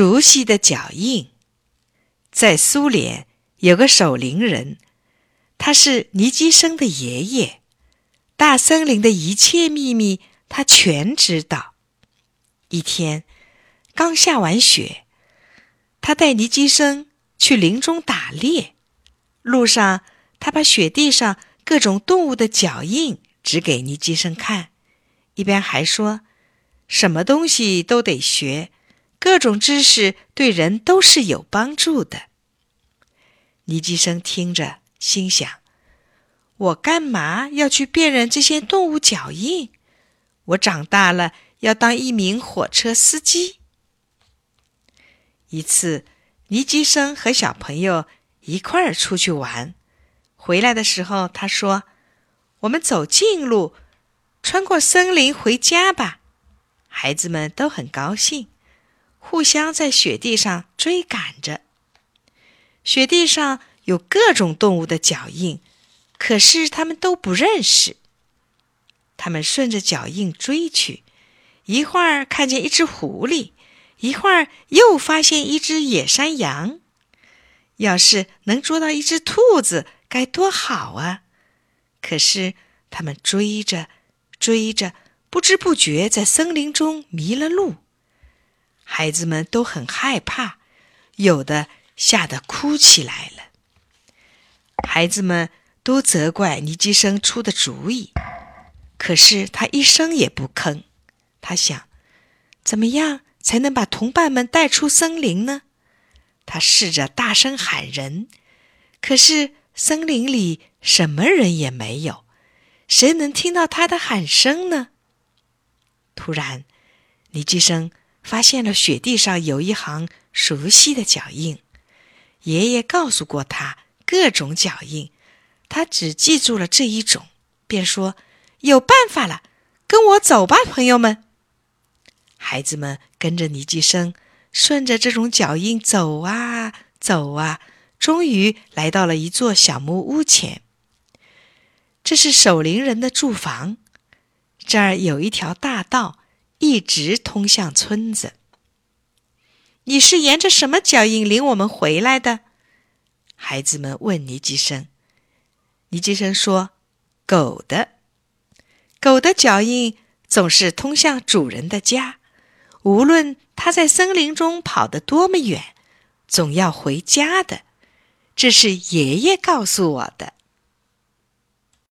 熟悉的脚印。在苏联有个守林人，他是尼基生的爷爷，大森林的一切秘密他全知道。一天，刚下完雪，他带尼基生去林中打猎。路上，他把雪地上各种动物的脚印指给尼基生看，一边还说：“什么东西都得学。”各种知识对人都是有帮助的。尼基生听着，心想：“我干嘛要去辨认这些动物脚印？我长大了要当一名火车司机。”一次，尼基生和小朋友一块儿出去玩，回来的时候，他说：“我们走近路，穿过森林回家吧。”孩子们都很高兴。互相在雪地上追赶着，雪地上有各种动物的脚印，可是他们都不认识。他们顺着脚印追去，一会儿看见一只狐狸，一会儿又发现一只野山羊。要是能捉到一只兔子，该多好啊！可是他们追着追着，不知不觉在森林中迷了路。孩子们都很害怕，有的吓得哭起来了。孩子们都责怪尼基生出的主意，可是他一声也不吭。他想，怎么样才能把同伴们带出森林呢？他试着大声喊人，可是森林里什么人也没有，谁能听到他的喊声呢？突然，尼基生。发现了雪地上有一行熟悉的脚印，爷爷告诉过他各种脚印，他只记住了这一种，便说：“有办法了，跟我走吧，朋友们。”孩子们跟着尼基生，顺着这种脚印走啊走啊，终于来到了一座小木屋前。这是守林人的住房，这儿有一条大道。一直通向村子。你是沿着什么脚印领我们回来的？孩子们问尼基生。尼基生说：“狗的，狗的脚印总是通向主人的家，无论它在森林中跑得多么远，总要回家的。这是爷爷告诉我的。”